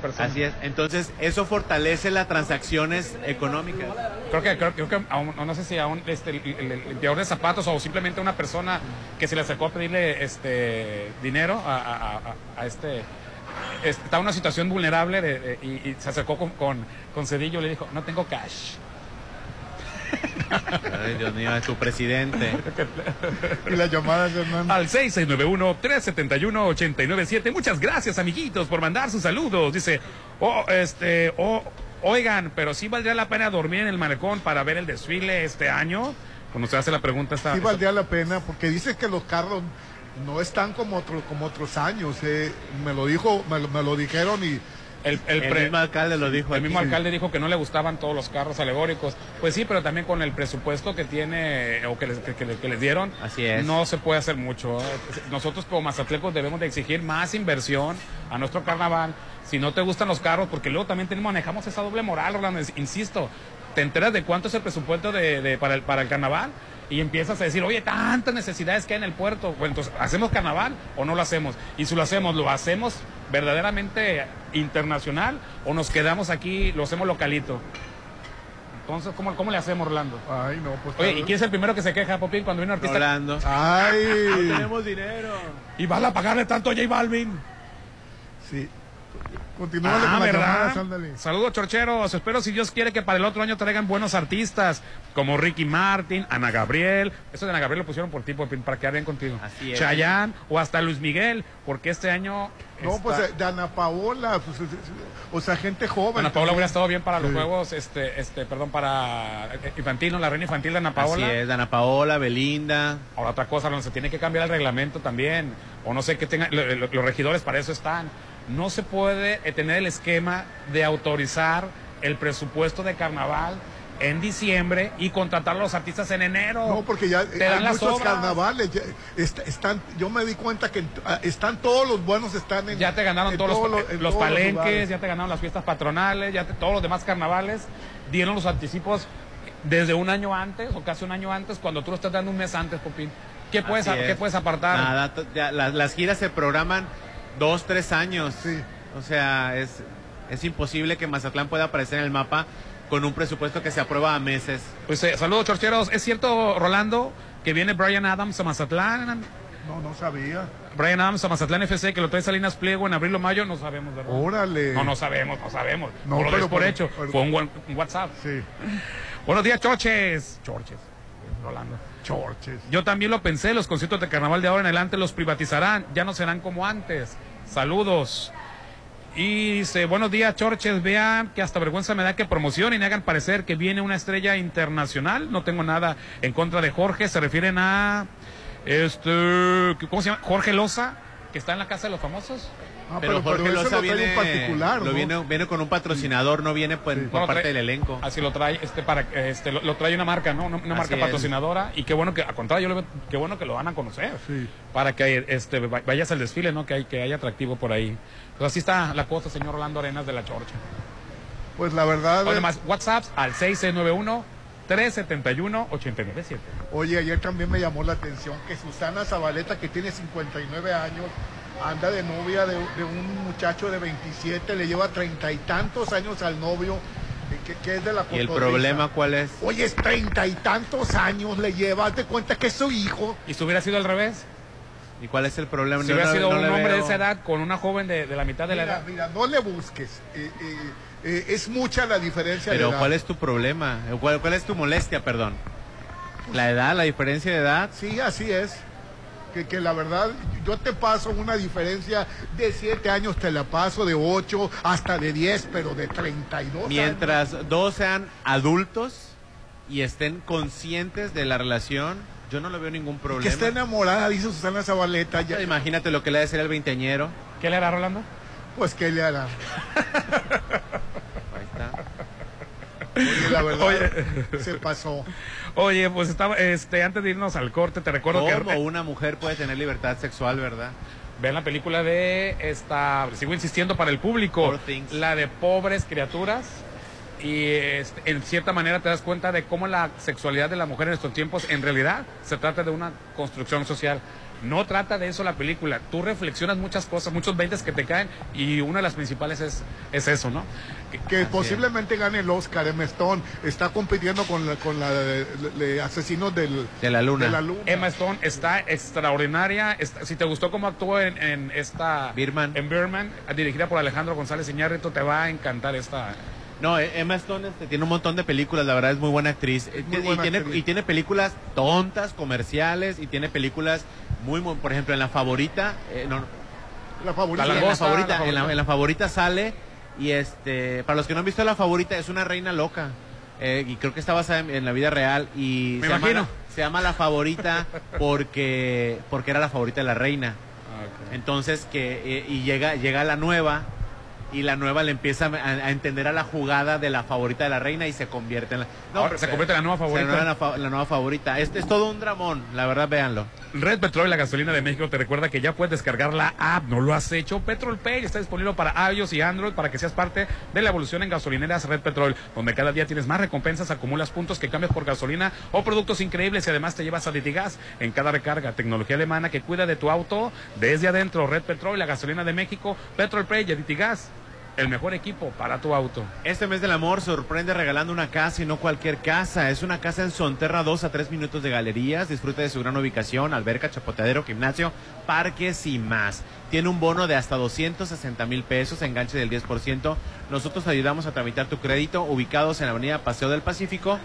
persona. Así es. Entonces, eso fortalece las transacciones económicas. Creo que, creo, creo que aún- no sé si a un este, el, el- el limpiador de zapatos o simplemente una persona que se le acercó a pedirle este dinero a, a- a- a- a este este, estaba en una situación vulnerable de- de- y, y se acercó con, con, con Cedillo y le dijo, no tengo cash. Ay, Dios mío, es tu presidente. Y las llamadas, Hernán. Al 6691-371-897. Muchas gracias, amiguitos, por mandar sus saludos. Dice, oh, este, oh, oigan, pero sí valdría la pena dormir en el malecón para ver el desfile este año. Cuando se hace la pregunta esta... Sí valdría la pena, porque dicen que los carros no están como, otro, como otros años. eh. Me lo dijo, me lo, me lo dijeron y el, el mismo alcalde lo dijo. El mismo alcalde dijo que no le gustaban todos los carros alegóricos. Pues sí, pero también con el presupuesto que tiene o que les, que, que les dieron, Así es. no se puede hacer mucho. Nosotros como mazatlecos debemos de exigir más inversión a nuestro carnaval. Si no te gustan los carros, porque luego también tenemos, manejamos esa doble moral, Rolando, insisto. Te enteras de cuánto es el presupuesto de, de- para, el, para el carnaval y empiezas a decir, oye, tantas necesidades que hay en el puerto. Bueno, entonces, ¿hacemos carnaval o no lo hacemos? Y si lo hacemos, ¿lo hacemos verdaderamente internacional o nos quedamos aquí, lo hacemos localito? Entonces, ¿cómo, cómo le hacemos, Orlando? Ay, no, pues. Oye, ¿y quién es el primero que se queja, Popín, cuando viene un artista? Hablando. Ay, Tenemos dinero. Y van a pagarle tanto a J Balvin. sí. Continúa Ah, con las ¿verdad? Saludos, chorcheros. Espero, si Dios quiere, que para el otro año traigan buenos artistas, como Ricky Martin, Ana Gabriel. Eso de Ana Gabriel lo pusieron por ti, Popín, para quedar bien contigo. Así es. Chayanne, o hasta Luis Miguel, porque este año... No, está- pues eh, de Ana Paola, pues, o sea, gente joven. Ana Paola hubiera estado bien para los Sí. juegos, este, este, perdón, para eh, infantil, ¿no? La reina infantil de Ana Paola. Así es, Ana Paola, Belinda. Ahora otra cosa, no se tiene que cambiar el reglamento también, o no sé qué tengan, lo- lo- los regidores para eso están. No se puede eh, tener el esquema de autorizar el presupuesto de carnaval en diciembre y contratar a los artistas en enero. No, porque ya Te dan hay las muchos obras. carnavales. ya, est- están, yo me di cuenta que ah, están todos los buenos están en. Ya te ganaron todos los, los palenques, ya te ganaron las fiestas patronales, ya te- todos los demás carnavales dieron los anticipos desde un año antes o casi un año antes, cuando tú lo estás dando un mes antes, Popín. ¿Qué puedes, ¿qué es. puedes apartar? Nada, to- ya, las, las giras se programan dos, tres años. Sí. O sea, es, es imposible que Mazatlán pueda aparecer en el mapa con un presupuesto que se aprueba a meses. Pues eh, saludos, chorcheros. ¿Es cierto, Rolando, que viene Brian Adams a Mazatlán? No, no sabía. Brian Adams a Mazatlán FC, que lo trae Salinas Pliego en abril o mayo, no sabemos, ¿verdad? Órale. No, no sabemos, no sabemos. No, No, lo pero des por por- hecho. pero- Fue un WhatsApp. Sí, Buenos días, chorches. Chorches. Rolando. chorches. Yo también lo pensé, los conciertos de carnaval de ahora en adelante los privatizarán, ya no serán como antes. Saludos. Y dice, buenos días, Chorches, vean que hasta vergüenza me da que promocionen y hagan parecer que viene una estrella internacional. No tengo nada en contra de Jorge, se refieren a, este, ¿cómo se llama? Jorge Loza, que está en la Casa de los Famosos. Ah, pero, Jorge ese Loza lo trae viene, un particular, lo ¿no? viene, viene con un patrocinador, no viene pues, por Bueno, parte trae- del elenco. Así lo trae, este, para, este, lo, lo trae una marca, ¿no? Una, una marca es. patrocinadora. Y qué bueno que, al contrario, yo lo veo, qué bueno que lo van a conocer. Sí. Para que este, va- vayas al desfile, ¿no? Que hay, que haya atractivo por ahí. Pues así está la cosa, señor Orlando Arenas de la Chorcha. Pues la verdad. Oye, más, WhatsApp al 6691 371 897 Oye, ayer también me llamó la atención que Susana Zabaleta, que tiene 59 años, anda de novia de, de un muchacho de 27, le lleva treinta y tantos años al novio, eh, que, que es de la ¿Y el problema cuál es? Oye, es treinta y tantos años le lleva, haz de cuenta que es su hijo. ¿Y si hubiera sido al revés? ¿Y cuál es el problema? Si Yo hubiera no- sido no un le hombre de esa edad con una joven de, de la mitad de la edad. mira, no le busques. eh, eh, eh, es mucha la diferencia de Pero edad. ¿cuál es tu problema? ¿Cuál, cuál es tu molestia, perdón? ¿La edad, la diferencia de edad? Sí, así es. Que, que la verdad, yo te paso una diferencia de 7 años, te la paso de 8 hasta de 10, pero de 32 años. Mientras dos sean adultos y estén conscientes de la relación, yo no le veo ningún Que problema. está enamorada, dice Susana Zabaleta. Ya, Imagínate lo que le ha de ser el veinteañero. ¿Qué le hará Rolando? pues, ¿qué le hará? Oye, la verdad, se pasó. Oye, pues estaba, este, antes de irnos al corte, te recuerdo que ¿Cómo una mujer puede tener libertad sexual, verdad? Vean la película de esta, sigo insistiendo para el público, la de pobres criaturas. Y este, en cierta manera te das cuenta de cómo la sexualidad de la mujer en estos tiempos en realidad se trata de una construcción social. No trata de eso la película. Tú reflexionas muchas cosas, muchos 20 que te caen y una de las principales es, es eso, ¿no? Que posiblemente gane el Oscar. Emma Stone está compitiendo con la, con la de, de asesinos del, De la luna. de la luna. Emma Stone está extraordinaria. Está- si te gustó cómo actuó en, en esta... Birdman. En Birdman, dirigida por Alejandro González Iñárritu, te va a encantar esta... No, eh, Emma Stone este, tiene un montón de películas, la verdad es muy buena actriz. Eh, muy y, buena tiene, actriz. y tiene películas tontas, comerciales, y tiene películas muy, muy por ejemplo, en La Favorita, eh, no, La favorita. La la favorita, en, la, Favorita. en La Favorita sale, y este, para los que no han visto La Favorita, es una reina loca. eh, y creo que está basada en, en la vida real y Me se, llama, imagino. se llama La Favorita porque, porque era la favorita de la reina. Entonces que eh, y llega llega la nueva y la nueva le empieza a, a entender a la jugada de la favorita de la reina y se convierte en la Ahora, se convierte en la nueva favorita. nueva- la, fa- la nueva favorita. Este es todo un dramón, la verdad, véanlo. Red Petrol, la gasolina de México, te recuerda que ya puedes descargar la app. ¿No lo has hecho? Petrol Pay está disponible para iOS y Android para que seas parte de la evolución en gasolineras Red Petrol, donde cada día tienes más recompensas, acumulas puntos que cambias por gasolina o productos increíbles y además te llevas a Litigas en cada recarga. Tecnología alemana que cuida de tu auto desde adentro. Red Petrol, la gasolina de México, Petrol Pay y Litigas, el mejor equipo para tu auto. Este mes del amor sorprende regalando una casa y no cualquier casa. Es una casa en Sonterra 2 a 3 minutos de galerías. Disfruta de su gran ubicación, alberca, chapoteadero, gimnasio, parques y más. Tiene un bono de hasta 260 mil pesos, enganche del 10%. Nosotros te ayudamos a tramitar tu crédito ubicados en la avenida Paseo del Pacífico,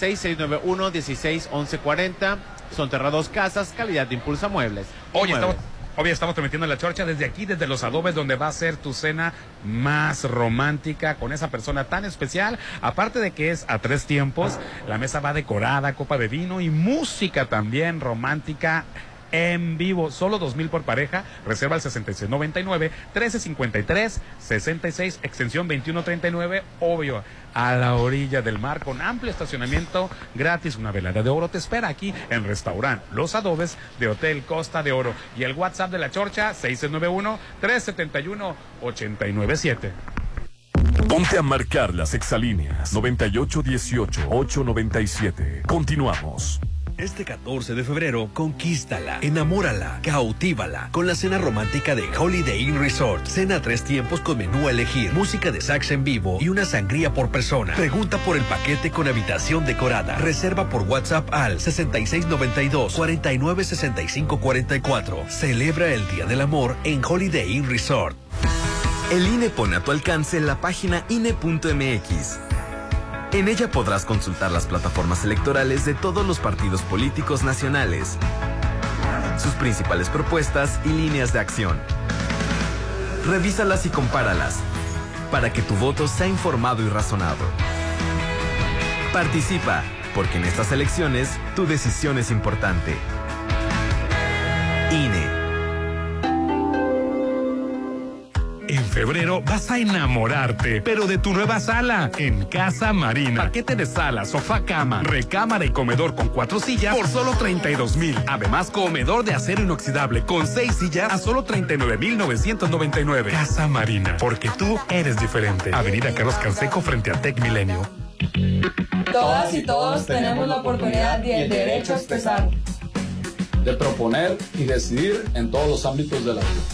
6691-161140. Sonterra 2 Casas, calidad de impulsa muebles. Hoy Muebles. estamos, hoy estamos transmitiendo en la chorcha desde aquí, desde los adobes, donde va a ser tu cena más romántica con esa persona tan especial. Aparte de que es a tres tiempos, la mesa va decorada, copa de vino y música también romántica. En vivo, solo dos mil por pareja, reserva el 6699-1353-66, extensión 2139, obvio, a la orilla del mar, con amplio estacionamiento gratis. Una velada de oro te espera aquí en Restaurant Los Adobes de Hotel Costa de Oro. Y el WhatsApp de la Chorcha, 691-371-897. Ponte a marcar las exalíneas 9818-897. Continuamos. Este 14 de febrero, conquístala, enamórala, cautívala con la cena romántica de Holiday Inn Resort. Cena tres tiempos con menú a elegir, música de sax en vivo y una sangría por persona. Pregunta por el paquete con habitación decorada. Reserva por WhatsApp al 6692-496544. Celebra el Día del Amor en Holiday Inn Resort. El INE pone a tu alcance la página INE.mx. En ella podrás consultar las plataformas electorales de todos los partidos políticos nacionales, sus principales propuestas y líneas de acción. Revísalas y compáralas para que tu voto sea informado y razonado. Participa, porque en estas elecciones tu decisión es importante. INE. Febrero vas a enamorarte, pero de tu nueva sala en Casa Marina. Paquete de sala, sofá, cama, recámara y comedor con cuatro sillas por solo 32 mil. Además, comedor de acero inoxidable con seis sillas a solo 39 mil 999. Casa Marina, porque tú eres diferente. Avenida Carlos Canseco frente a Tech Milenio. Todas y todos tenemos la oportunidad y el derecho a expresar. de proponer y decidir en todos los ámbitos de la vida.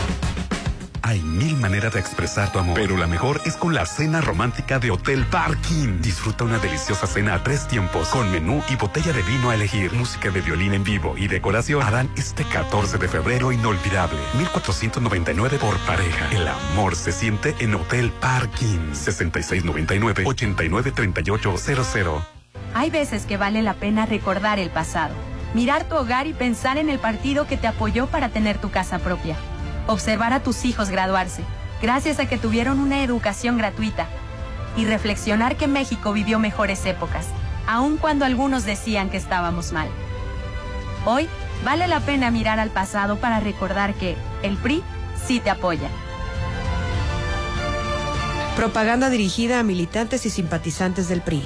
Hay mil maneras de expresar tu amor, pero la mejor es con la cena romántica de Hotel Parking. Disfruta una deliciosa cena a tres tiempos, con menú y botella de vino a elegir, música de violín en vivo y decoración. Harán este 14 de febrero inolvidable. 1499 por pareja. El amor se siente en Hotel Parking. 6699-893800. Hay veces que vale la pena recordar el pasado, mirar tu hogar y pensar en el partido que te apoyó para tener tu casa propia. Observar a tus hijos graduarse, gracias a que tuvieron una educación gratuita. Y reflexionar que México vivió mejores épocas, aun cuando algunos decían que estábamos mal. Hoy vale la pena mirar al pasado para recordar que el PRI sí te apoya. Propaganda dirigida a militantes y simpatizantes del PRI.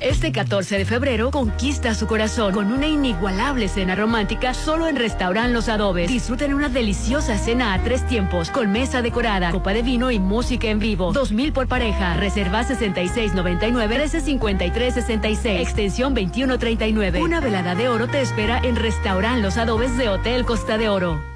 Este 14 de febrero conquista su corazón con una inigualable cena romántica solo en Restaurant Los Adobes. Disfruten una deliciosa cena a tres tiempos con mesa decorada, copa de vino y música en vivo. 2000 por pareja. Reserva 6699 135366. Extensión 2139. Una velada de oro te espera en Restaurant Los Adobes de Hotel Costa de Oro.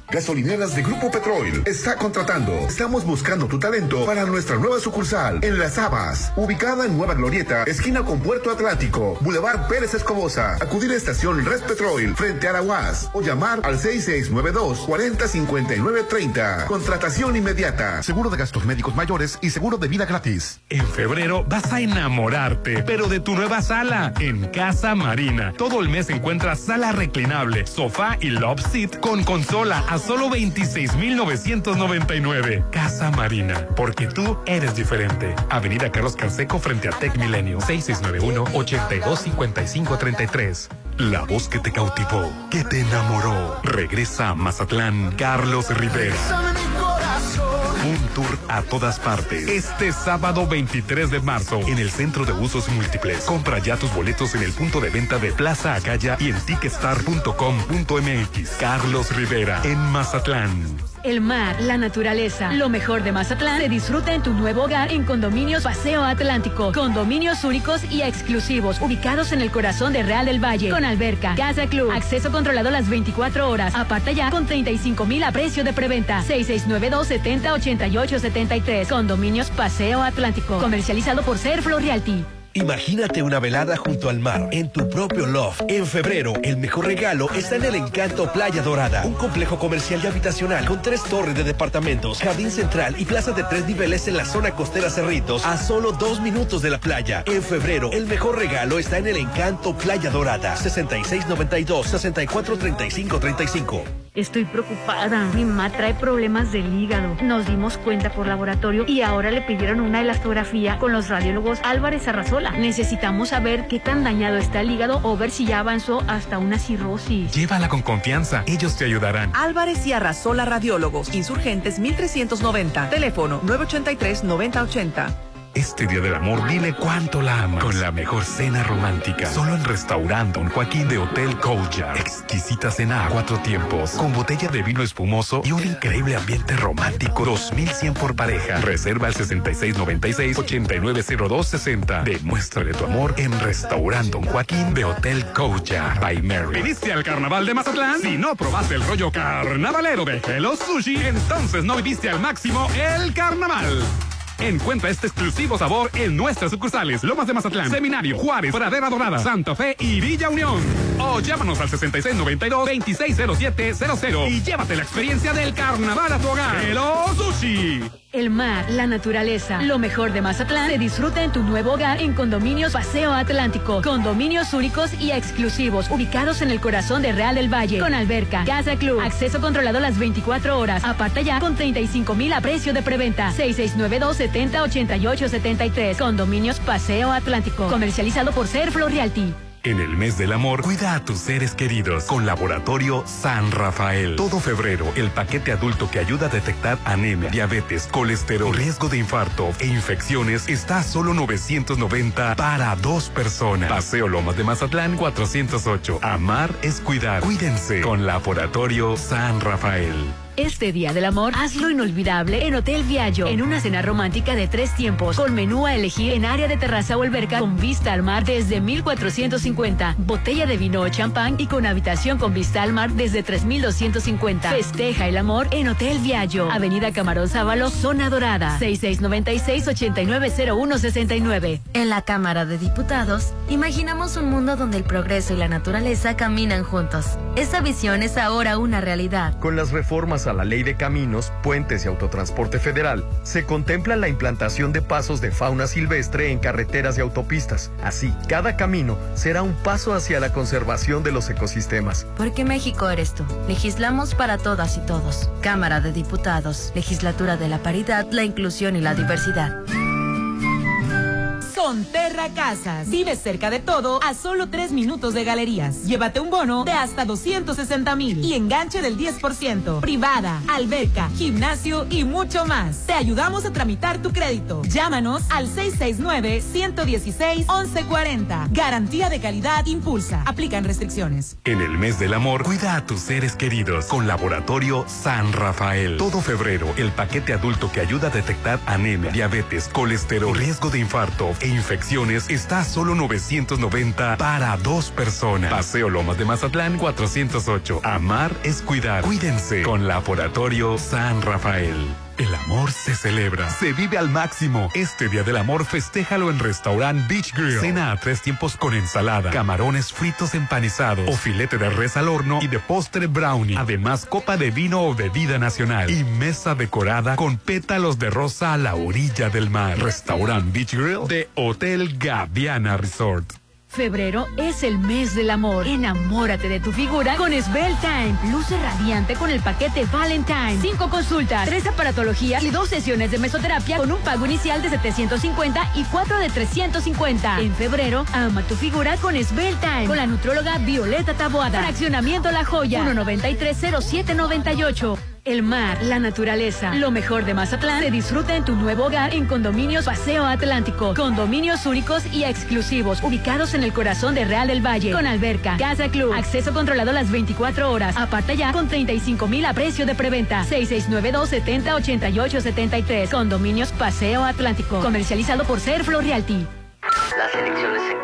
Gasolineras de Grupo Petrol está contratando. Estamos buscando tu talento para nuestra nueva sucursal en Las Habas, ubicada en Nueva Glorieta, esquina con Puerto Atlántico, Boulevard Pérez Escobosa. Acudir a estación Red Petrol frente a la UAS o llamar al 6692 405930. Contratación inmediata. Seguro de gastos médicos mayores y seguro de vida gratis. En febrero vas a enamorarte, pero de tu nueva sala en Casa Marina. Todo el mes encuentras sala reclinable, sofá y love seat con consola a solo 26,999. Casa Marina, porque tú eres diferente. Avenida Carlos Canseco frente a Tech Milenio, 6691-825533. La voz que te cautivó, que te enamoró. Regresa a Mazatlán, Carlos Rivera. Un tour a todas partes. Este sábado 23 de marzo en el Centro de Usos Múltiples. Compra ya tus boletos en el punto de venta de Plaza Acaya y en ticketstar.com.mx. Carlos Rivera en Mazatlán. El mar, la naturaleza, lo mejor de Mazatlán se disfruta en tu nuevo hogar en Condominios Paseo Atlántico. Condominios únicos y exclusivos, ubicados en el corazón de Real del Valle, con alberca, casa club, acceso controlado las 24 horas. Aparta ya con 35 mil a precio de preventa. 6692 70 88 73. Condominios Paseo Atlántico. Comercializado por Serflo Realty. Imagínate una velada junto al mar, en tu propio loft. En febrero, el mejor regalo está en el Encanto Playa Dorada, un complejo comercial y habitacional con tres torres de departamentos, jardín central y plaza de tres niveles en la zona costera Cerritos, a solo dos minutos de la playa. En febrero, el mejor regalo está en el Encanto Playa Dorada, 6692-643535. Estoy preocupada. Mi mamá trae problemas del hígado. Nos dimos cuenta por laboratorio y ahora le pidieron una elastografía con los radiólogos Álvarez Arrazola. Necesitamos saber qué tan dañado está el hígado o ver si ya avanzó hasta una cirrosis. Llévala con confianza. Ellos te ayudarán. Álvarez y Arrazola Radiólogos. Insurgentes 1390. Teléfono 983-9080. Este día del amor, dile cuánto la amas. Con la mejor cena romántica. Solo en Restaurant Don Joaquín de Hotel Coucha. Exquisita cena a cuatro tiempos. Con botella de vino espumoso y un increíble ambiente romántico. 2100 por pareja. Reserva al 6696-890260. Demuéstrale tu amor en Restaurant Don Joaquín de Hotel Coucha. By Mary. ¿Viniste al carnaval de Mazatlán? Si no probaste el rollo carnavalero de Hello Sushi, entonces no viviste al máximo el carnaval. Encuentra este exclusivo sabor en nuestras sucursales Lomas de Mazatlán, Seminario, Juárez, Pradera Dorada, Santa Fe y Villa Unión. O llámanos al 6692-260700 y llévate la experiencia del carnaval a tu hogar. Hello Sushi. El mar, la naturaleza, lo mejor de Mazatlán se disfruta en tu nuevo hogar en Condominios Paseo Atlántico. Condominios únicos y exclusivos, ubicados en el corazón de Real del Valle, con alberca, casa club, acceso controlado las 24 horas. Aparta ya con 35 mil a precio de preventa. 6692 70 88 73. Condominios Paseo Atlántico. Comercializado por Serflo Realty. En el mes del amor, cuida a tus seres queridos con Laboratorio San Rafael. Todo febrero, el paquete adulto que ayuda a detectar anemia, diabetes, colesterol, riesgo de infarto e infecciones está a solo 990 para dos personas. Paseo Lomas de Mazatlán 408. Amar es cuidar. Cuídense con Laboratorio San Rafael. Este Día del Amor, hazlo inolvidable en Hotel Viaggio, en una cena romántica de tres tiempos, con menú a elegir en área de terraza o alberca con vista al mar desde 1450, botella de vino o champán y con habitación con vista al mar desde 3250. Festeja el amor en Hotel Viaggio, Avenida Camarón Sábalo, Zona Dorada, 6696-890169. En la Cámara de Diputados, imaginamos un mundo donde el progreso y la naturaleza caminan juntos. Esa visión es ahora una realidad. Con las reformas a la Ley de Caminos, Puentes y Autotransporte Federal, se contempla la implantación de pasos de fauna silvestre en carreteras y autopistas. Así, cada camino será un paso hacia la conservación de los ecosistemas. Porque México eres tú. Legislamos para todas y todos. Cámara de Diputados, Legislatura de la Paridad, la Inclusión y la Diversidad. Sonterra Casas. Vive cerca de todo a solo tres minutos de galerías. Llévate un bono de hasta 260 mil y enganche del 10%. Privada, alberca, gimnasio y mucho más. Te ayudamos a tramitar tu crédito. Llámanos al 669-116-1140. Garantía de calidad impulsa. Aplican restricciones. En el mes del amor, cuida a tus seres queridos con Laboratorio San Rafael. Todo febrero, el paquete adulto que ayuda a detectar anemia, diabetes, colesterol, riesgo de infarto e infecciones está a solo 990 para dos personas. Paseo Lomas de Mazatlán 408. Amar es cuidar. Cuídense con Laboratorio San Rafael. El amor se celebra, se vive al máximo. Este Día del Amor festéjalo en Restaurant Beach Grill. Cena a tres tiempos con ensalada, camarones fritos empanizados o filete de res al horno y de postre brownie. Además, copa de vino o bebida nacional y mesa decorada con pétalos de rosa a la orilla del mar. Restaurant Beach Grill de Hotel Gaviana Resort. Febrero es el mes del amor. Enamórate de tu figura con Svel Time. Luce radiante con el paquete Valentine. Cinco consultas, tres aparatologías y dos sesiones de mesoterapia con un pago inicial de 750 y cuatro de 350. En febrero, ama tu figura con Svel Time. Con la nutróloga Violeta Taboada. Fraccionamiento La Joya. 1930798. El mar, la naturaleza, lo mejor de Mazatlán se disfruta en tu nuevo hogar en Condominios Paseo Atlántico. Condominios únicos y exclusivos, ubicados en el corazón de Real del Valle. Con alberca, casa club, acceso controlado las 24 horas. Aparta ya con 35 mil a precio de preventa. 6692-708873. Condominios Paseo Atlántico. Comercializado por Serflo Realty. Las elecciones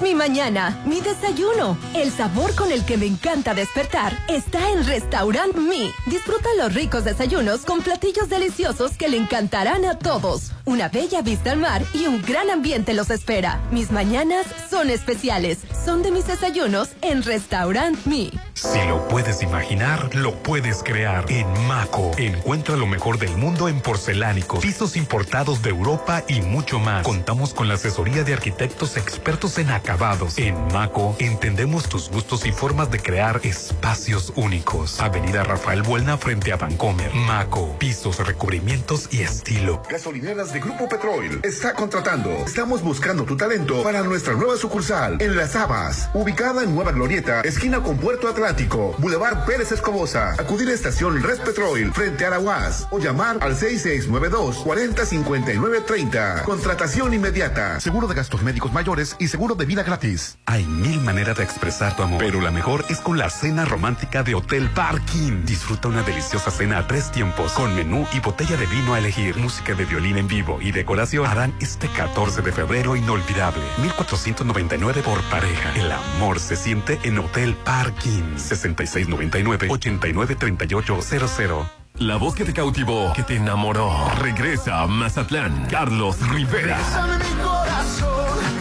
Mi mañana, mi desayuno. El sabor con el que me encanta despertar está en Restaurant Me. Disfruta los ricos desayunos con platillos deliciosos que le encantarán a todos. Una bella vista al mar y un gran ambiente los espera. Mis mañanas son especiales. Son de mis desayunos en Restaurant Me. Si lo puedes imaginar, lo puedes crear. En Maco, encuentra lo mejor del mundo en porcelánicos, pisos importados de Europa y mucho más. Contamos con la asesoría de arquitectos expertos en acabados. En Maco entendemos tus gustos y formas de crear espacios únicos. Avenida Rafael Buelna frente a Vancomer. Maco, pisos, recubrimientos y estilo. Gasolineras de Grupo Petrol está contratando. Estamos buscando tu talento para nuestra nueva sucursal en Las Habas, ubicada en Nueva Glorieta, esquina con Puerto Atlántico, Boulevard Pérez Escobosa. Acudir a estación Res Petrol frente a Araguas o llamar al 6692 4059 30. Contratación inmediata. Seguro de gastos médicos mayores y seguro de vida gratis. Hay mil maneras de expresar tu amor, pero la mejor es con la cena romántica de Hotel Parking. Disfruta una deliciosa cena a tres tiempos con menú y botella de vino a elegir. Música de violín en vivo y decoración harán este 14 de febrero inolvidable. 1499 por pareja. El amor se siente en Hotel Parking. 6699 893800. La voz que te cautivó, que te enamoró, regresa a Mazatlán. Carlos Rivera.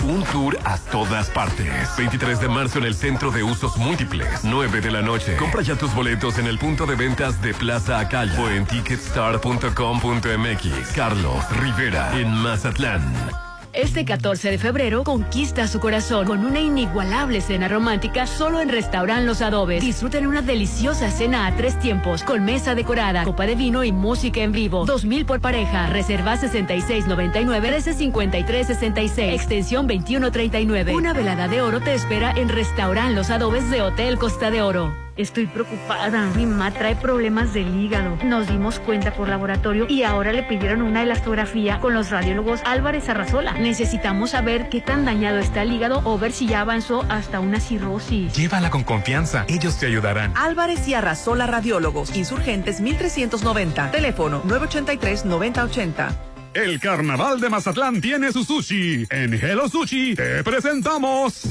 Un tour a todas partes. 23 de marzo en el Centro de Usos Múltiples. 9 de la noche. Compra ya tus boletos en el punto de ventas de Plaza Acaya o en ticketstar.com.mx. Carlos Rivera en Mazatlán. Este 14 de febrero conquista su corazón con una inigualable cena romántica solo en Restaurant Los Adobes. Disfruten una deliciosa cena a tres tiempos con mesa decorada, copa de vino y música en vivo. 2000 por pareja. Reserva 6699 135366. Extensión 2139. Una velada de oro te espera en Restaurant Los Adobes de Hotel Costa de Oro. Estoy preocupada. Mi mamá trae problemas del hígado. Nos dimos cuenta por laboratorio y ahora le pidieron una elastografía con los radiólogos Álvarez Arrazola. Necesitamos saber qué tan dañado está el hígado o ver si ya avanzó hasta una cirrosis. Llévala con confianza. Ellos te ayudarán. Álvarez y Arrazola Radiólogos. Insurgentes 1390. Teléfono 983-9080. El carnaval de Mazatlán tiene su sushi. En Hello Sushi te presentamos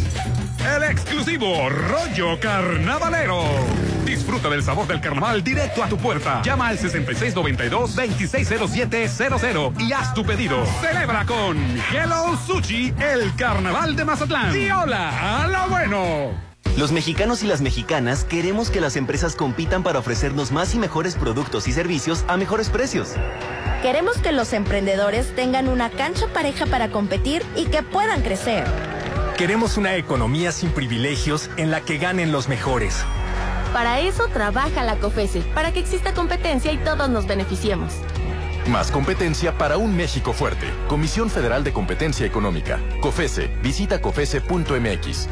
el exclusivo rollo carnavalero. Disfruta del sabor del carnaval directo a tu puerta. Llama al 6692-260700 y haz tu pedido. Celebra con Hello Sushi el carnaval de Mazatlán. Y hola a lo bueno. Los mexicanos y las mexicanas queremos que las empresas compitan para ofrecernos más y mejores productos y servicios a mejores precios. Queremos que los emprendedores tengan una cancha pareja para competir y que puedan crecer. Queremos una economía sin privilegios en la que ganen los mejores. Para eso trabaja la COFESE, para que exista competencia y todos nos beneficiemos. Más competencia para un México fuerte. Comisión Federal de Competencia Económica. COFESE. Visita COFESE.mx.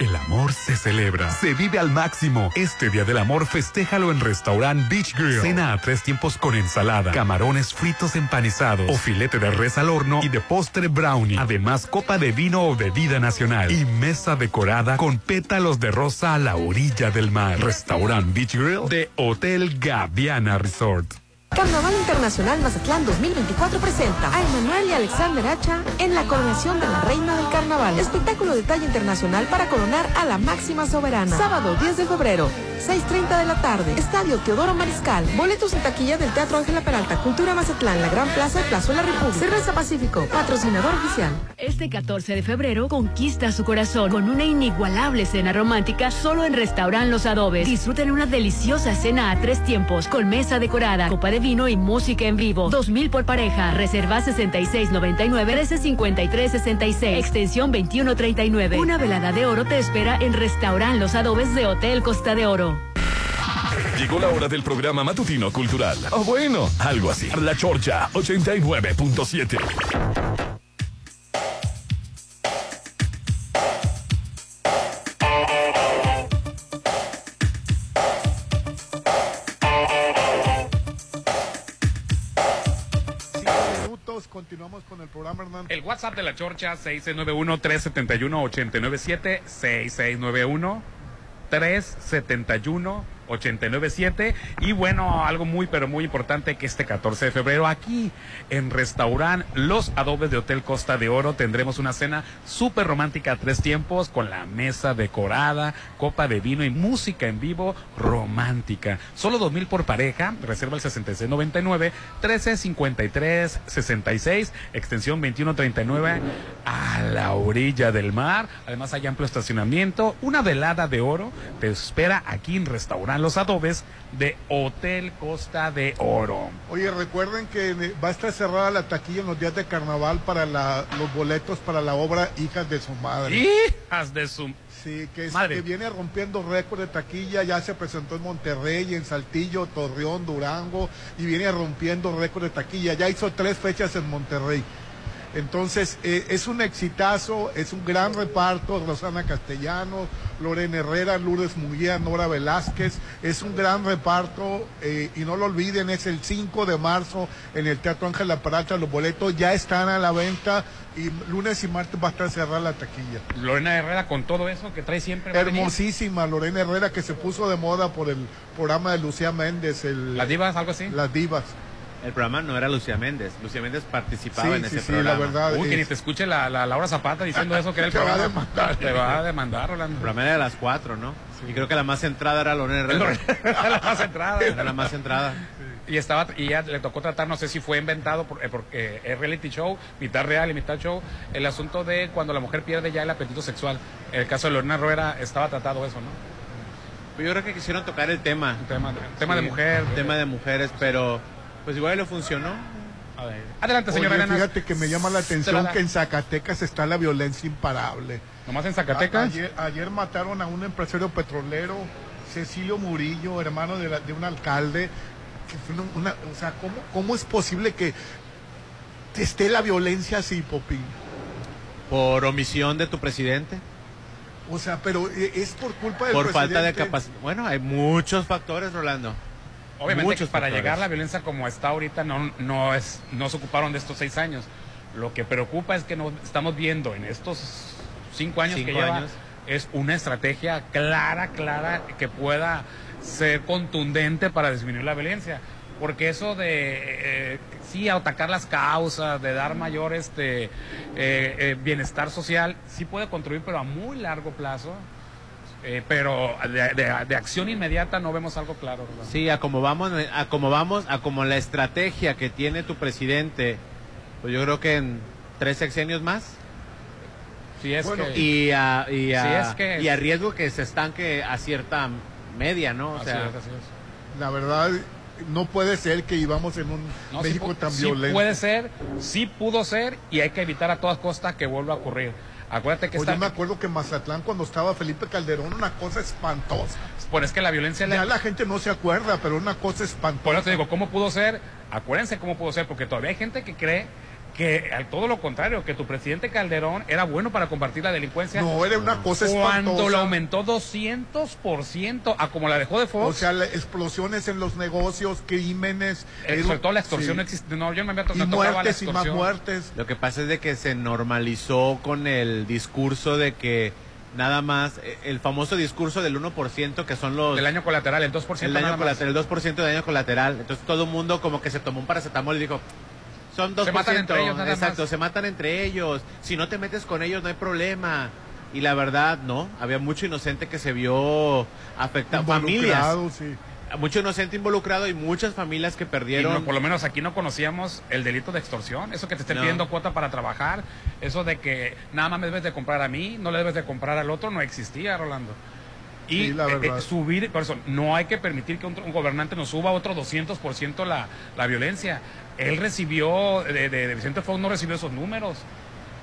El amor se celebra, se vive al máximo. Este Día del Amor festéjalo en Restaurant Beach Grill. Cena a tres tiempos con ensalada, camarones fritos empanizados o filete de res al horno y de postre brownie. Además, copa de vino o bebida nacional y mesa decorada con pétalos de rosa a la orilla del mar. Restaurant Beach Grill de Hotel Gaviana Resort. Carnaval Internacional Mazatlán 2024 presenta a Emanuel y Alexander Hacha en la coronación de la Reina del Carnaval. Espectáculo de talla internacional para coronar a la máxima soberana. Sábado 10 de febrero, 6.30 de la tarde. Estadio Teodoro Mariscal. Boletos en taquilla del Teatro Ángela Peralta. Cultura Mazatlán, la Gran Plaza, Plazuela República. Cerveza Pacífico, patrocinador oficial. Este 14 de febrero conquista su corazón con una inigualable cena romántica solo en Restaurant Los Adobes. Disfruten una deliciosa cena a tres tiempos con mesa decorada, copa de vino y música en vivo. 2000 por pareja. Reserva 6699 135366. Extensión 2139. Una velada de oro te espera en Restaurant Los Adobes de Hotel Costa de Oro. Llegó la hora del programa matutino cultural. O bueno, algo así. La Chorcha 89.7. Continuamos con el programa, Hernán. El WhatsApp de la Chorcha 6691-371-897, 6691-371. 897 y bueno, algo muy pero muy importante que este 14 de febrero aquí en restaurant Los Adobes de Hotel Costa de Oro tendremos una cena súper romántica a tres tiempos con la mesa decorada, copa de vino y música en vivo romántica. Solo dos mil por pareja, reserva el 6699 1353 66, extensión 2139 a la orilla del mar. Además hay amplio estacionamiento, una velada de oro te espera aquí en restaurant los adobes de Hotel Costa de Oro. Oye, recuerden que va a estar cerrada la taquilla en los días de carnaval para la- los boletos para la obra Hijas de su madre. Hijas de su Sí, que, es- Madre. que viene rompiendo récord de taquilla, ya se presentó en Monterrey, en Saltillo, Torreón, Durango, y viene rompiendo récord de taquilla. Ya hizo tres fechas en Monterrey. Entonces, eh, es un exitazo, es un gran reparto, Rosana Castellanos, Lorena Herrera, Lourdes Muguía, Nora Velázquez, es un gran reparto, eh, y no lo olviden, es el 5 de marzo en el Teatro Ángela Peralta, los boletos ya están a la venta, y lunes y martes va a estar cerrada la taquilla. Lorena Herrera con todo eso que trae siempre. Hermosísima Lorena Herrera que se puso de moda por el programa de Lucía Méndez. El, ¿Las divas, algo así? Las divas. El programa no era Lucía Méndez. Lucía Méndez participaba Sí, en sí, ese sí, programa. la verdad. Uy, que ni es- te escuche la, la Laura Zapata diciendo eso que era el Te va a programa. demandar. Te va a demandar, Rolando. El programa era de las cuatro, ¿no? Y creo que la más centrada era Lorena Herrera. Era la más entrada. Era la más centrada. Y estaba y ya le tocó tratar, no sé si fue inventado por- eh, porque es reality show, mitad real y mitad show, el asunto de cuando la mujer pierde ya el apetito sexual. En el caso de Lorena Rueda estaba tratado eso, ¿no? Pues yo creo que quisieron tocar el tema. Un tema, de- tema de Sí, mujer. un tema de mujeres, pero pues igual le funcionó. Adelante, señora Oye, fíjate que me llama la atención que en Zacatecas está la violencia imparable. ¿Nomás en Zacatecas? A- ayer, ayer mataron a un empresario petrolero, Cecilio Murillo, hermano de, la- de un alcalde. Que fue una, una- o sea, ¿cómo, ¿cómo es posible que esté la violencia así, Popín? Por omisión de tu presidente. O sea, pero eh, es por culpa del Por falta de presidente. capacidad. Bueno, hay muchos factores, Rolando. Obviamente para factores. llegar a la violencia como está ahorita no, no, es, no se ocuparon de estos seis años. Lo que preocupa es que no estamos viendo en estos cinco años que lleva años. es una estrategia clara, clara, que pueda ser contundente para disminuir la violencia. Porque eso de, eh, sí, atacar las causas, de dar mayor este, eh, eh, bienestar social, sí puede contribuir, pero a muy largo plazo. Eh, pero de, de- de acción inmediata no vemos algo claro. ¿verdad? Sí, a como vamos, a como vamos, a como la estrategia que tiene tu presidente, pues yo creo que en tres sexenios más. Si es Bueno, que- y a, y, a, Si es que- y a riesgo que se estanque a cierta media, ¿no? O Así sea, es, así es. La verdad, no puede ser que vivamos en un No, sí México pu- tan sí violento. puede ser, sí pudo ser y hay que evitar a todas costas que vuelva a ocurrir. Acuérdate que Oye, está, me acuerdo que en Mazatlán, cuando estaba Felipe Calderón, una cosa espantosa. Bueno, es que la violencia... Ya la- la gente no se acuerda, pero una cosa espantosa. Por eso te digo, ¿cómo pudo ser? Acuérdense cómo pudo ser, porque todavía hay gente que cree que al todo lo contrario, que tu presidente Calderón era bueno para combatir la delincuencia. No, era una cosa Cuando espantosa. lo aumentó 200% a como la dejó de Fox. O sea, la- explosiones en los negocios, crímenes. eh, era- sobre todo la extorsión sí. no existe. No, yo no me, me Y la muertes y más muertes. Lo que pasa es de que se normalizó con el discurso de que nada más, eh, el famoso discurso del 1% que son los... Del año colateral, el 2% el daño colateral, el 2% de daño colateral. Entonces todo el mundo como que se tomó un paracetamol y dijo, son 2%. Se matan entre ellos nada Exacto, más. se matan entre ellos. Si no te metes con ellos no hay problema. Y la verdad, no, había mucho inocente que se vio afectado. Familias. Sí. Mucho inocente involucrado y muchas familias que Y perdieron. no, por lo menos aquí no conocíamos el delito de extorsión, eso que te estén No. pidiendo cuota para trabajar, eso de que nada más me debes de comprar a mí, no le debes de comprar al otro, no existía, Rolando. Y Sí, la eh, eh, subir, por eso, no hay que permitir que un, un gobernante nos suba otro 200% la, la violencia. Él recibió, de, de- Vicente Fox no recibió esos números.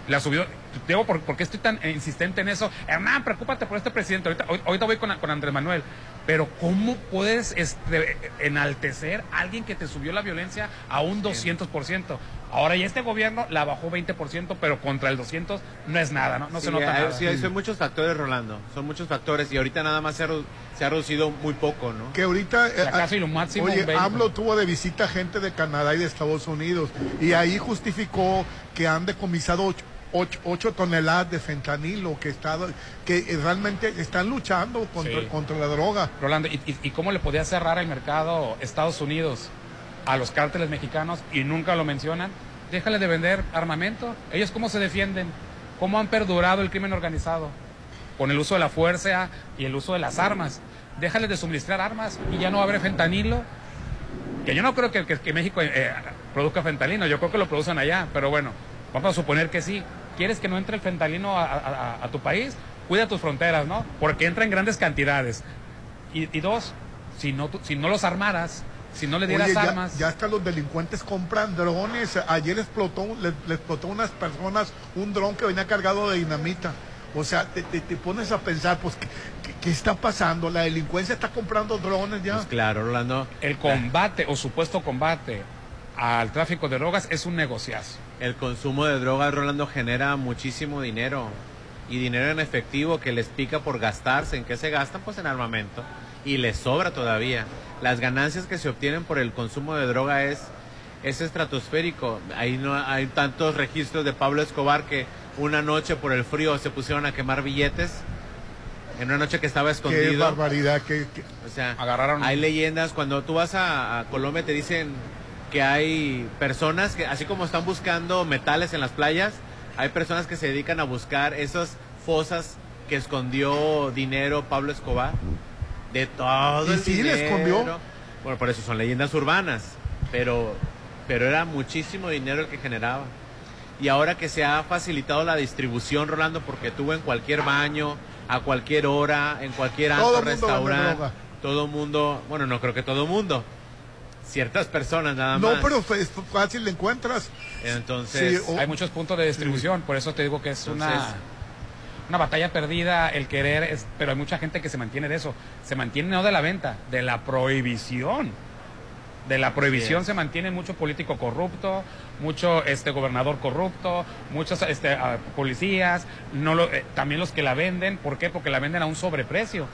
La subió. Digo, ¿por, por qué estoy tan eh, insistente en eso? Hernán, preocúpate por este presidente. Ahorita, hoy- ahorita voy con, con Andrés Manuel. Pero ¿cómo puedes este, enaltecer a alguien que te subió la violencia a un 200%? Ahora, y este gobierno la bajó 20%, pero contra el 200 no es nada, ¿no? No se nota hay- nada. sí, hay- son muchos factores, Rolando. Son muchos factores. Y ahorita nada más se ha, redu- se ha reducido muy poco, ¿no? Que ahorita. Si acaso y lo máximo Oye, un 20. AMLO tuvo de visita gente de Canadá y de Estados Unidos. Y ahí justificó que han decomisado ocho, ocho- ocho toneladas de fentanilo, que, está, que eh, realmente están luchando contra, Sí. contra la droga. Rolando, ¿y, cómo le podía cerrar el mercado Estados Unidos a los cárteles mexicanos y nunca lo mencionan? Déjale de vender armamento. ¿Ellos cómo se defienden? ¿Cómo han perdurado el crimen organizado? Con el uso de la fuerza y el uso de las armas. Déjale de suministrar armas y ya no habrá fentanilo. Que yo no creo que, que- que México eh, produzca fentanilo, yo creo que lo producen allá, pero bueno, vamos a suponer que sí. ¿Quieres que no entre el fentanilo a, a- a- a tu país? Cuida tus fronteras, ¿no? Porque entra en grandes cantidades. Y, y dos, si no, si no los armaras, si no le dieras Oye, ya, armas. ya hasta los delincuentes compran drones. Ayer explotó, le, le explotó a unas personas un dron que venía cargado de dinamita. O sea, te, te- te pones a pensar, pues, ¿qué, qué- qué está pasando? La delincuencia está comprando drones ya. Pues claro, Rolando. El combate o supuesto combate al tráfico de drogas es un negociazo. El consumo de drogas, Rolando, genera muchísimo dinero. Y dinero en efectivo que les pica por gastarse. ¿En qué se gastan? Pues en armamento. Y les sobra todavía. Las ganancias que se obtienen por el consumo de droga es, es estratosférico. Ahí no hay tantos registros de Pablo Escobar que una noche por el frío se pusieron a quemar billetes. En una noche que estaba Qué escondido. barbaridad. Qué, qué- O sea, Agarraron- hay leyendas. Cuando tú vas a, a Colombia te dicen que hay personas que, así como están buscando metales en las playas, hay personas que se dedican a buscar esas fosas que escondió dinero Pablo Escobar. De todo ¿Y el sí le dinero. escondió? Bueno, por eso son leyendas urbanas. Pero, pero era muchísimo dinero el que generaba. Y ahora que se ha facilitado la distribución, Rolando, porque tú en cualquier baño, a cualquier hora, en cualquier Todo vende restaurante, todo mundo, bueno, no creo que todo mundo, ciertas personas nada No, más. pero es fácil le encuentras. Entonces, Sí, Hay muchos puntos de distribución, por eso te digo que es una, Entonces- una batalla perdida el querer, es- pero hay mucha gente que se mantiene de eso. Se mantiene no de la venta, de la prohibición. De la prohibición se mantiene mucho político corrupto, mucho este gobernador corrupto, muchos este, ah, policías, no lo, eh, también los que la venden. ¿Por qué? Porque la venden a un sobreprecio.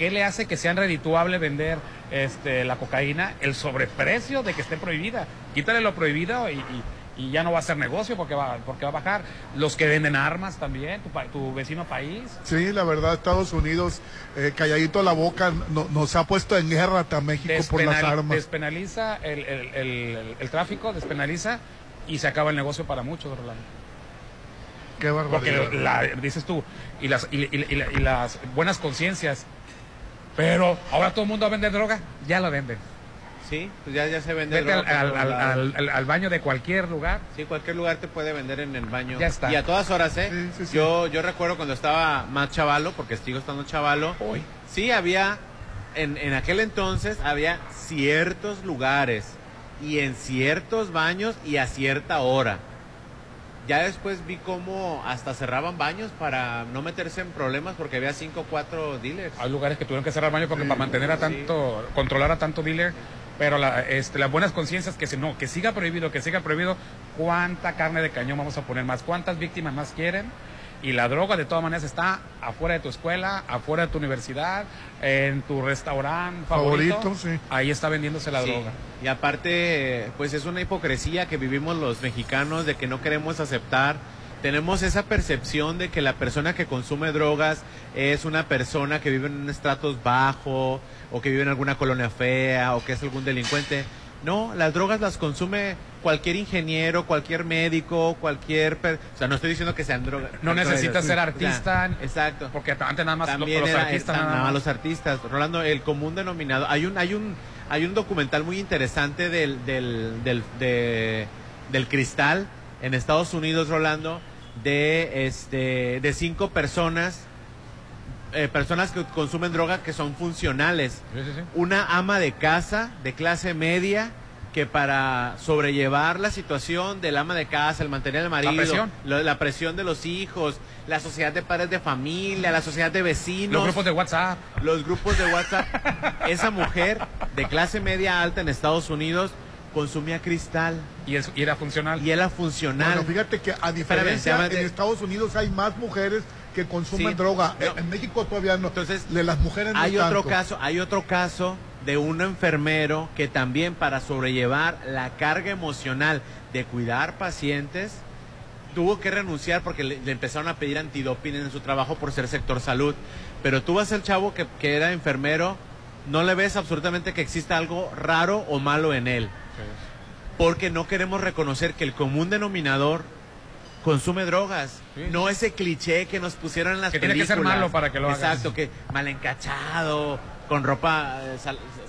¿Qué le hace que sea redituable vender este, la cocaína? El sobreprecio de que esté prohibida. Quítale lo prohibido y, y- y ya no va a ser negocio porque va, porque va a bajar. Los que venden armas también, tu, vecino país. Sí, la verdad, Estados Unidos, eh, calladito la boca, no- nos ha puesto en guerra a México por las armas. Despenaliza el, el- el- el- el tráfico, despenaliza y se acaba el negocio para muchos, Rolando. Qué Porque barbaridad. la- dices tú, y las, y, y- y- y las buenas conciencias, pero ahora todo el mundo va a vender droga, ya lo venden. sí, pues ya, ya se vende Vete droga al- baño de cualquier lugar. Sí, cualquier lugar te puede vender en el baño. Ya está. Y a todas horas, ¿eh? Sí, sí, sí. Yo, yo recuerdo cuando estaba más chavalo, porque sigo estando chavalo. Hoy. Sí, había, en, en aquel entonces, había ciertos lugares y en ciertos baños y a cierta hora. Ya después vi cómo hasta cerraban baños para no meterse en problemas porque había cinco o cuatro dealers. Hay lugares que tuvieron que cerrar baños porque para mantener a tanto, controlar a tanto dealer, pero la- este, las buenas conciencias que se, no, que siga prohibido, que siga prohibido, cuánta carne de cañón vamos a poner más, cuántas víctimas más quieren. Y la droga de todas maneras está afuera de tu escuela, afuera de tu universidad, en tu restaurante favorito. Favorito, sí. Ahí está vendiéndose la Sí. droga. Y aparte, pues es una hipocresía que vivimos los mexicanos de que no queremos aceptar. Tenemos esa percepción de que la persona que consume drogas es una persona que vive en un estratos bajo o que vive en alguna colonia fea o que es algún delincuente. No, las drogas las consume cualquier ingeniero, cualquier médico, cualquier... per- o sea, no estoy diciendo que sean drogas. No necesitas ser artista. exacto. Porque antes nada más También los era- artistas nada nada más más. los artistas. Rolando, el común denominado. Hay un, hay un, hay un documental muy interesante del, del, del, de- del cristal en Estados Unidos, Rolando, de este, de cinco personas, eh, personas que consumen droga que son funcionales. Sí, sí, sí. Una ama de casa de clase media que para sobrellevar la situación del ama de casa, el mantener al marido, presión. lo- la presión de los hijos, la sociedad de padres de familia, la sociedad de vecinos, Los grupos de WhatsApp. los grupos de WhatsApp. Esa mujer de clase media alta en Estados Unidos consumía cristal Y, es- y era funcional. y era funcional. Bueno, fíjate que a diferencia en de- Estados Unidos hay más mujeres que consumen Sí, droga. no. En- México todavía no. Entonces, de las mujeres no hay otro caso, hay otro caso de un enfermero que también para sobrellevar la carga emocional de cuidar pacientes tuvo que renunciar porque le, le empezaron a pedir antidoping en su trabajo por ser sector salud. Pero tú vas al chavo que, que era enfermero, no le ves absolutamente que exista algo raro o malo en él. Porque no queremos reconocer que el común denominador consume drogas. Sí. No ese cliché que nos pusieron en las Que tiene que películas. ser malo para que lo hagas. Exacto, que mal encachado, con ropa eh,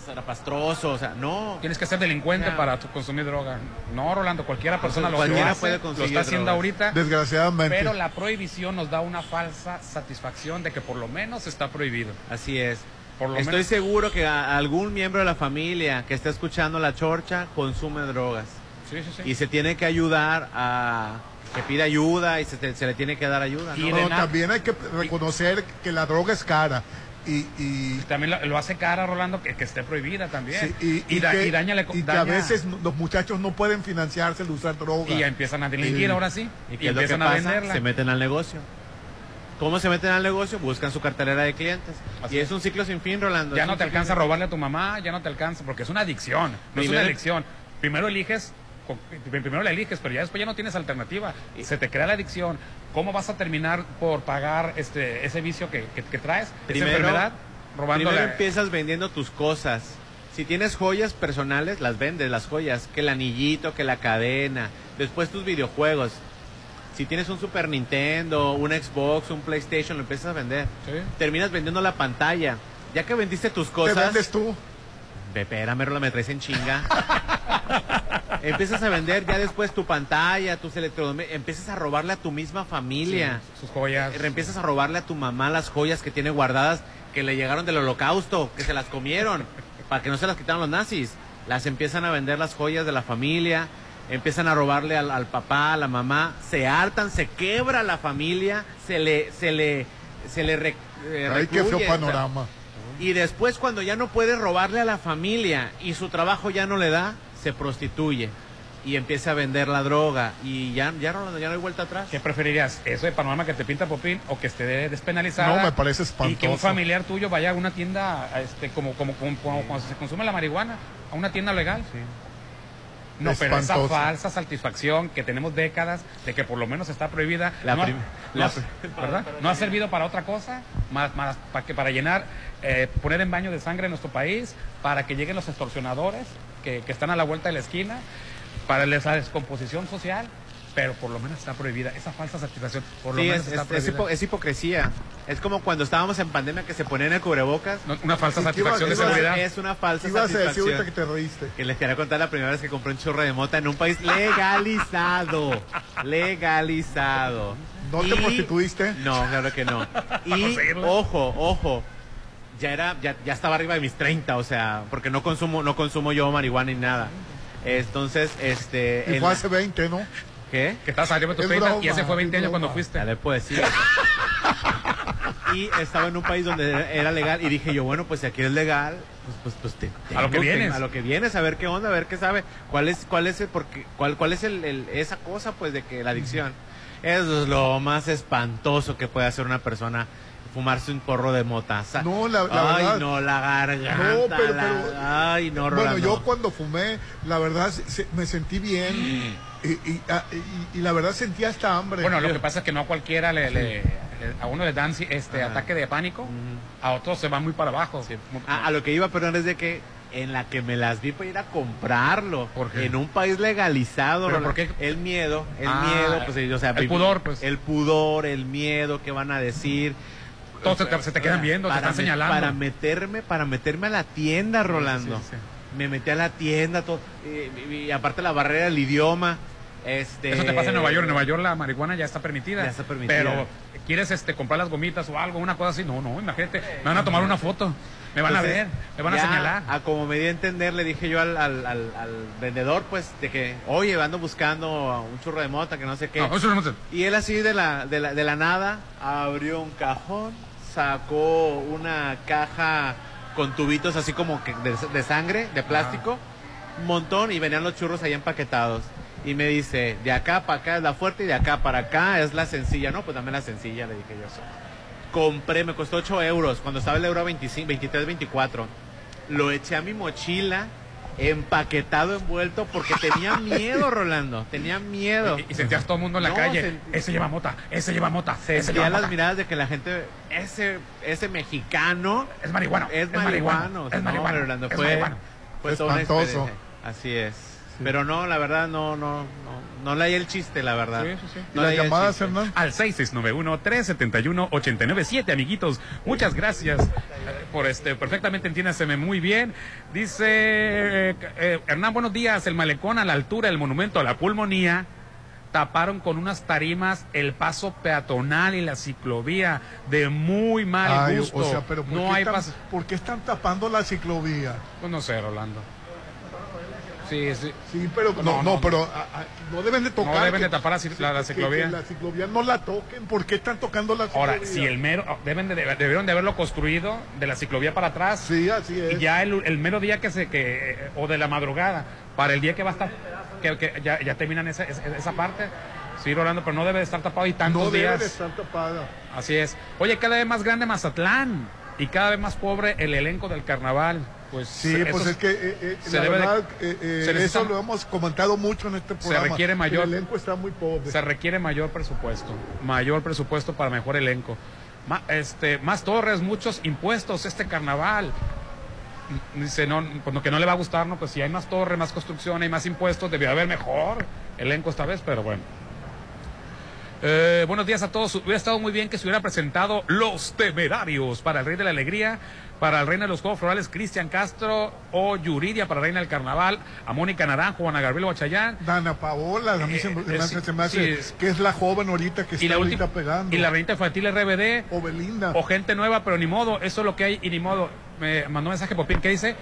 zarapastroso, o sea, no. Tienes que ser delincuente para tu- consumir droga. No, Rolando, cualquiera persona lo, Cualquiera lo hace, puede lo conseguir está haciendo drogas. ahorita. Desgraciadamente. Pero la prohibición nos da una falsa satisfacción de que por lo menos está prohibido. Así es. Por lo Estoy menos- seguro que a- algún miembro de la familia que está escuchando la chorcha consume drogas. Sí, sí, sí. Y se tiene que ayudar a que pida ayuda y se, te- se le tiene que dar ayuda. ¿no? No, también hay que reconocer que la droga es cara. Y, y, También lo, lo hace cara, Rolando, que, que esté prohibida también. sí, y, y da- que, y daña la- y que daña- a veces los muchachos no pueden financiarse el usar droga. Y ya empiezan a delinquir Sí. ahora sí. ¿Y que empiezan a pasa? venderla. Se meten al negocio. ¿Cómo se meten al negocio? Buscan su cartelera de clientes. Así y es es. un ciclo sin fin, Rolando. Ya Es no te alcanza a robarle a tu mamá, ya no te alcanza, porque es una adicción, no es Primero- una adicción. Primero eliges, primero la eliges, pero ya después ya no tienes alternativa. Se te crea la adicción. ¿Cómo vas a terminar por pagar este ese vicio que, que- que traes? esa Primero, enfermedad, robando primero la- empiezas vendiendo tus cosas. Si tienes joyas personales, las vendes, las joyas. Que el anillito, que la cadena. Después tus videojuegos. Si tienes un Super Nintendo, un Xbox, un PlayStation, lo empiezas a vender. Terminas vendiendo la pantalla. Ya que vendiste tus cosas... ¿Te vendes tú? Espérame, me traes en chinga. empiezas a vender ya después tu pantalla, tus electrodomésticos. Empiezas a robarle a tu misma familia. Sí, sus joyas. Eh, Empiezas a robarle a tu mamá las joyas que tiene guardadas que le llegaron del holocausto, que se las comieron, para que no se las quitaron los nazis. Las empiezan a vender las joyas de la familia, empiezan a robarle al, al papá, a la mamá, se hartan, se quebra la familia, se le, se le, se le re- eh, Ay, qué feo panorama. Y después cuando ya no puede robarle a la familia y su trabajo ya no le da, se prostituye y empieza a vender la droga y ya, ya, no, ya no hay vuelta atrás. ¿Qué preferirías? ¿Eso de panorama que te pinta Popín o que esté despenalizada? No, me parece Y que un espantoso. familiar tuyo vaya a una tienda, a este, como, como, como, como cuando se consume la marihuana, a una tienda legal. No, pero esa Espantoso. falsa satisfacción que tenemos décadas de que por lo menos está prohibida, La no, ha- no ¿verdad? No ha servido para otra cosa, más, más para, que, para llenar, eh, poner en baño de sangre en nuestro país, para que lleguen los extorsionadores que, que están a la vuelta de la esquina, para la descomposición social, pero por lo menos está prohibida. Esa falsa satisfacción, por lo Sí, menos es, está es- es prohibida. hipo- es hipocresía. Es como cuando estábamos en pandemia que se ponían el cubrebocas. una falsa ¿Y qué ibas- satisfacción de seguridad. Es una falsa ¿Qué ibas a decir satisfacción. ahorita que te reíste? Que les quería contar la primera vez que compré un churro de mota en un país legalizado. legalizado. ¿No te Y- prostituiste? No, claro que no. Y ojo, ojo. Ya era, ya, ya estaba arriba de mis 30, o sea, porque no consumo, no consumo yo marihuana ni nada. Entonces, este. Y en fue la- hace 20, ¿no? ¿Qué? Que estabas arriba de tus Es 30 y ese fue 20 es años cuando broma. fuiste. Ya le puedo decir. y estaba en un país donde era legal y dije yo, bueno, pues si aquí es legal, pues, pues, pues te- A lo que tengo- vienes. A lo que vienes, a ver qué onda, a ver qué sabe. ¿Cuál es, cuál es, el, porque, cuál, cuál es el, el- esa cosa, pues, de que la adicción? Eso es lo más espantoso que puede hacer una persona, fumarse un porro de mota. Sa- No, la- la Ay, verdad- no, la garganta. No, pero- la- pero- Ay, no, Bueno, yo cuando fumé, la verdad se- me sentí bien y, y- a- y- y la verdad sentía hasta hambre. Bueno, lo que pasa es que no a cualquiera le, a uno le dan este Ajá. ataque de pánico, a otros se van muy para abajo. A, a lo que iba, perdón, es de que en la que me las vi para ir a comprarlo. En un país legalizado. ¿Pero por qué? El miedo, el Ah, miedo, pues, o sea, el pudor, pues. El pudor, el miedo, ¿qué van a decir? Todos se te- se te quedan viendo, te están me- señalando. Para meterme, para meterme a la tienda, Rolando. sí, sí. Me metí a la tienda, todo, y, aparte la barrera del idioma. Este, Eso te pasa en Nueva York. En Nueva York la marihuana ya está permitida. Ya está permitida. Pero quieres este comprar las gomitas o algo, una cosa así. No, no, imagínate. Me van a tomar una foto. Me van a ver. Me van a señalar. A como me di a entender, le dije yo al, al- al- al vendedor, pues, de que, oye, ando buscando un churro de mota, que no sé qué. No, Y él así de la, de la, de la nada abrió un cajón, sacó una caja con tubitos así como de, sangre, de plástico, un montón, y venían los churros ahí empaquetados. Y me dice, de acá para acá es la fuerte y de acá para acá es la sencilla. No, pues dame la sencilla, le dije yo. Compré, me costó 8 euros, cuando estaba el euro a 25, 23, 24. Lo eché a mi mochila, empaquetado, envuelto, porque tenía miedo, Rolando. Tenía miedo. Y, y sentías todo el mundo en la No, calle. sentí- Ese lleva mota, ese lleva mota, ese Sentía lleva las mota. miradas de que la gente, ese, ese mexicano Es marihuano, es es marihuano, marihuano. es No, marihuano, Rolando, es fue, marihuano. fue toda una Espantoso. experiencia. Así es. Pero no, la verdad, no, no, no, no leí el chiste, la verdad. Sí, sí, sí. No ¿Y las llamadas. Hernán? Al 6691-371-897, amiguitos. Muchas gracias eh, por este. Perfectamente entiéndaseme muy bien. Dice eh, eh, Hernán, buenos días. El malecón a la altura del monumento a la pulmonía taparon con unas tarimas el paso peatonal y la ciclovía de muy mal Ay, gusto. o sea, pero ¿por, no qué hay están, paso. ¿por qué están tapando la ciclovía? Pues no sé, Rolando. Sí, sí. Sí, pero no, no, pero a- a- no deben de tocar. No deben de tapar la la- ciclovía. que la ciclovía no la toquen. ¿Por qué están tocando la ciclovía? Ahora, si el mero, deben de, debieron de haberlo construido de la ciclovía para atrás. Sí, así es. Y ya el, el mero día que se, que, eh, o de la madrugada, para el día que va a estar, que, que ya, ya terminan esa, esa, esa parte. Sí, Rolando, pero no debe de estar tapado y tantos no debe días. de estar tapada. Así es. Oye, cada vez más grande Mazatlán y cada vez más pobre el elenco del carnaval. Pues Sí, eso pues es que eh, eh, se la debe verdad, eh, eh, se eso lo hemos comentado mucho en este se programa. requiere mayor El elenco está muy pobre. se requiere mayor presupuesto, mayor presupuesto para mejor elenco. Ma- este, más torres, muchos impuestos este carnaval. Dice, no, pues no, que no le va a gustar, no, pues si hay más torres, más construcción, hay más impuestos, debió haber mejor elenco esta vez, pero bueno. Eh, buenos días a todos. Hubiera estado muy bien que se hubiera presentado Los Temerarios para el Rey de la Alegría, para el Reina de los Juegos Florales, Cristian Castro o Yuridia para Reina del Carnaval, a Mónica Naranjo, Ana Gabriel Guachayán. Dana Paola, a mí se, me- Eh, se me- hace sí. que es la joven ahorita que Y está la, ahorita pegando. y la reinita infantil RBD. O Belinda. O gente nueva, pero ni modo. Eso es lo que hay y ni modo. Me mandó un mensaje Popín que dice.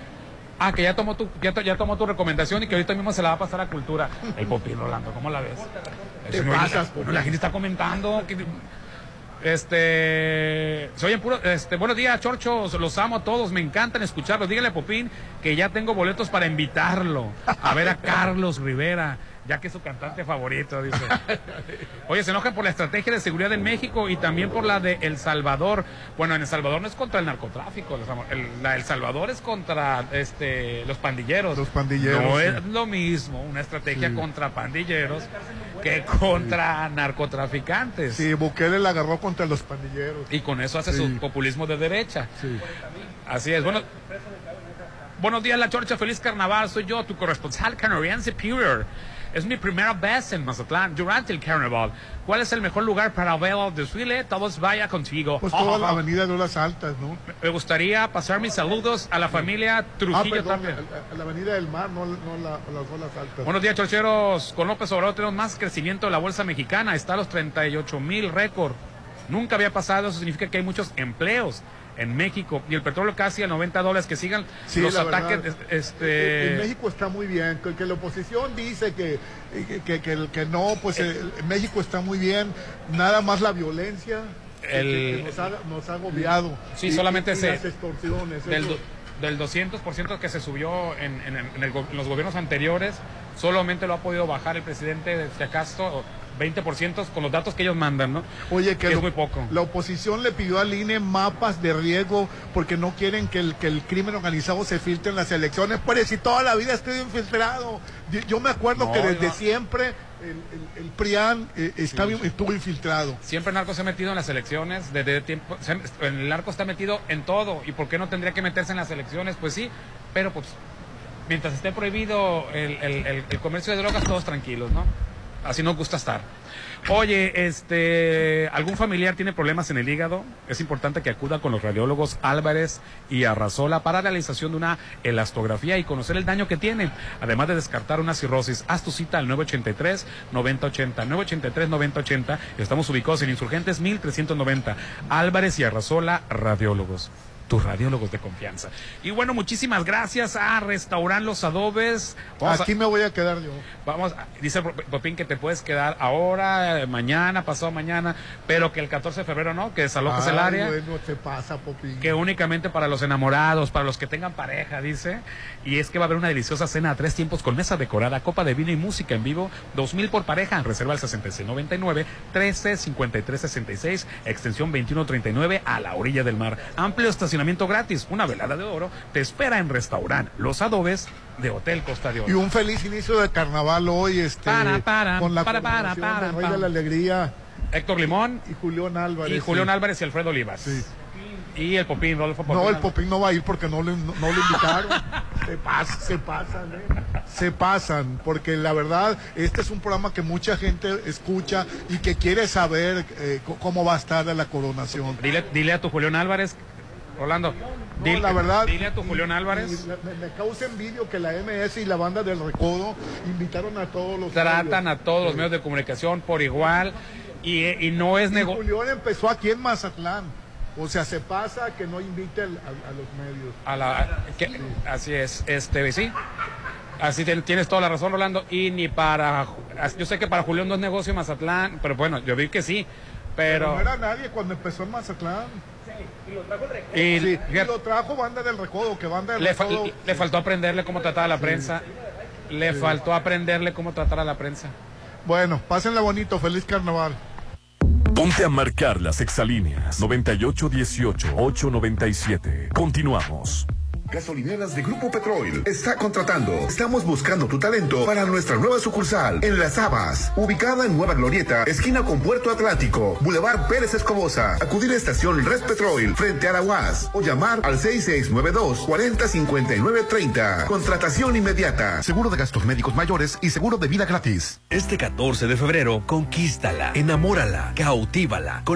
Ah, que ya tomó tu, ya, to- ya tomó tu recomendación y que ahorita mismo se la va a pasar a cultura. El Popín Rolando, ¿cómo la ves? Te Eso no- pasas, bueno, la gente está comentando. que- este, soy en puro, este, buenos días, chorchos, los amo a todos, me encantan escucharlos. Dígale a Popín que ya tengo boletos para invitarlo a ver a Carlos Rivera, ya que es su cantante favorito, dice. Oye, se enojan por la estrategia de seguridad en México y también por la de El Salvador. Bueno, en El Salvador no es contra el narcotráfico, el, la El Salvador es contra este los pandilleros. Los pandilleros, No sí. es lo mismo una estrategia Sí. contra pandilleros que contra narcotraficantes. Sí, Bukele la agarró contra los pandilleros. Y con eso hace su populismo de derecha. Así es. Bueno, buenos días, La Chorcha. Feliz carnaval. Soy yo, tu corresponsal canadiense Superior. Es mi primera vez en Mazatlán durante el carnaval. ¿Cuál es el mejor lugar para ver el desfile? Todos vaya contigo. Pues toda la avenida de las Altas, ¿no? Me gustaría pasar mis saludos a la familia Ah, Trujillo perdón, Tapia. a- a la avenida del Mar, no, no la, las olas altas. Buenos días, chorcheros. Con López Obrador tenemos más crecimiento de la bolsa mexicana. Está a los 38 mil récord. Nunca había pasado. Eso significa que hay muchos empleos en México. Y el petróleo casi a 90 dólares. Que sigan Sí, los ataques. verdad. Este... En México está muy bien, que, que la oposición dice que, que, que, que- que no, pues eh, México está muy bien, nada más la violencia El- nos, ha, nos ha agobiado. Sí, Y- solamente y ese- las extorsiones. del, eso. del 200% que se subió en, en- en el en los gobiernos anteriores, solamente lo ha podido bajar el presidente, de, acaso, 20% con los datos que ellos mandan, ¿no? Oye, que es lo- muy poco. la oposición le pidió al INE mapas de riesgo porque no quieren que el, que el crimen organizado se filtre en las elecciones. Pues si toda la vida estoy infiltrado. Yo, yo me acuerdo No, que desde no. siempre el, el- el PRIAN eh, está bien- estuvo infiltrado. Siempre el narco se ha metido en las elecciones, desde tiempo, se- el narco está metido en todo, ¿y por qué no tendría que meterse en las elecciones? Pues sí, pero pues mientras esté prohibido el- el comercio de drogas, todos tranquilos, ¿no? Así nos gusta estar. Oye, este, ¿algún familiar tiene problemas en el hígado? Es importante que acuda con los radiólogos Álvarez y Arrazola para realización de una elastografía y conocer el daño que tiene, además de descartar una cirrosis. Haz tu cita al 983-9080, 983-9080. Estamos ubicados en Insurgentes 1390. Álvarez y Arrazola, radiólogos tus radiólogos de confianza. Y bueno, muchísimas gracias a Restaurant Los Adobes. Vamos a- Aquí me voy a quedar yo. Vamos, a- dice Popín que te puedes quedar ahora, mañana, pasado mañana, pero que el 14 de febrero no, que desalojes el área. Bueno, te pasa, Popín. Que únicamente para los enamorados, para los que tengan pareja, dice. Y es que va a haber una deliciosa cena a tres tiempos con mesa decorada, copa de vino y música en vivo. Dos mil por pareja. Reserva al 6699 135366, extensión 2139 a la orilla del mar. Amplio estacionamiento gratis. Una velada de oro te espera en restaurante Los Adobes de Hotel Costa de Oro. Y un feliz inicio de carnaval hoy, este, Para, para, con la para, para, para, para. de la Alegría Héctor Limón y Julián Álvarez. y Julián sí. Álvarez y Alfredo Olivas. Sí. Y el Popín, Rodolfo Popín. No, el Popín no va a ir porque no, le, no, no invitaron. se, pas- se pasan, ¿eh? Se pasan, porque la verdad, este es un programa que mucha gente escucha y que quiere saber eh, cómo va a estar la coronación. Dile, dile a tu Julián Álvarez Rolando, No, dile, la verdad. dile a tu Julián Álvarez. Me, me causa envidio que la MS y la banda del Recodo invitaron a todos los. Tratan medios. a todos los medios de comunicación por igual y, y no es negocio. Julián empezó aquí en Mazatlán. O sea, se pasa que no invite al- a, a los medios. A la, que- Así es, este, sí. Así ten- tienes toda la razón, Rolando. Y ni para. Yo sé que para Julián no es negocio Mazatlán, pero bueno, yo vi que sí. Pero. no era nadie cuando empezó en Mazatlán. Y Sí, y lo trajo banda del Recodo, que banda del le, fa- le faltó aprenderle cómo tratar a la prensa. Le Sí. faltó aprenderle cómo tratar a la prensa. Bueno, pásenla bonito, feliz carnaval. Ponte a marcar las exalíneas 9818-897. Continuamos. Gasolineras de Grupo Petrol está contratando. Estamos buscando tu talento para nuestra nueva sucursal en Las Habas, ubicada en Nueva Glorieta, esquina con Puerto Atlántico, Boulevard Pérez Escobosa. Acudir a estación Red Petrol frente a Araguaz o llamar al 6692 405930. Contratación inmediata. Seguro de gastos médicos mayores y seguro de vida gratis. Este 14 de febrero, conquístala, enamórala, cautívala. Con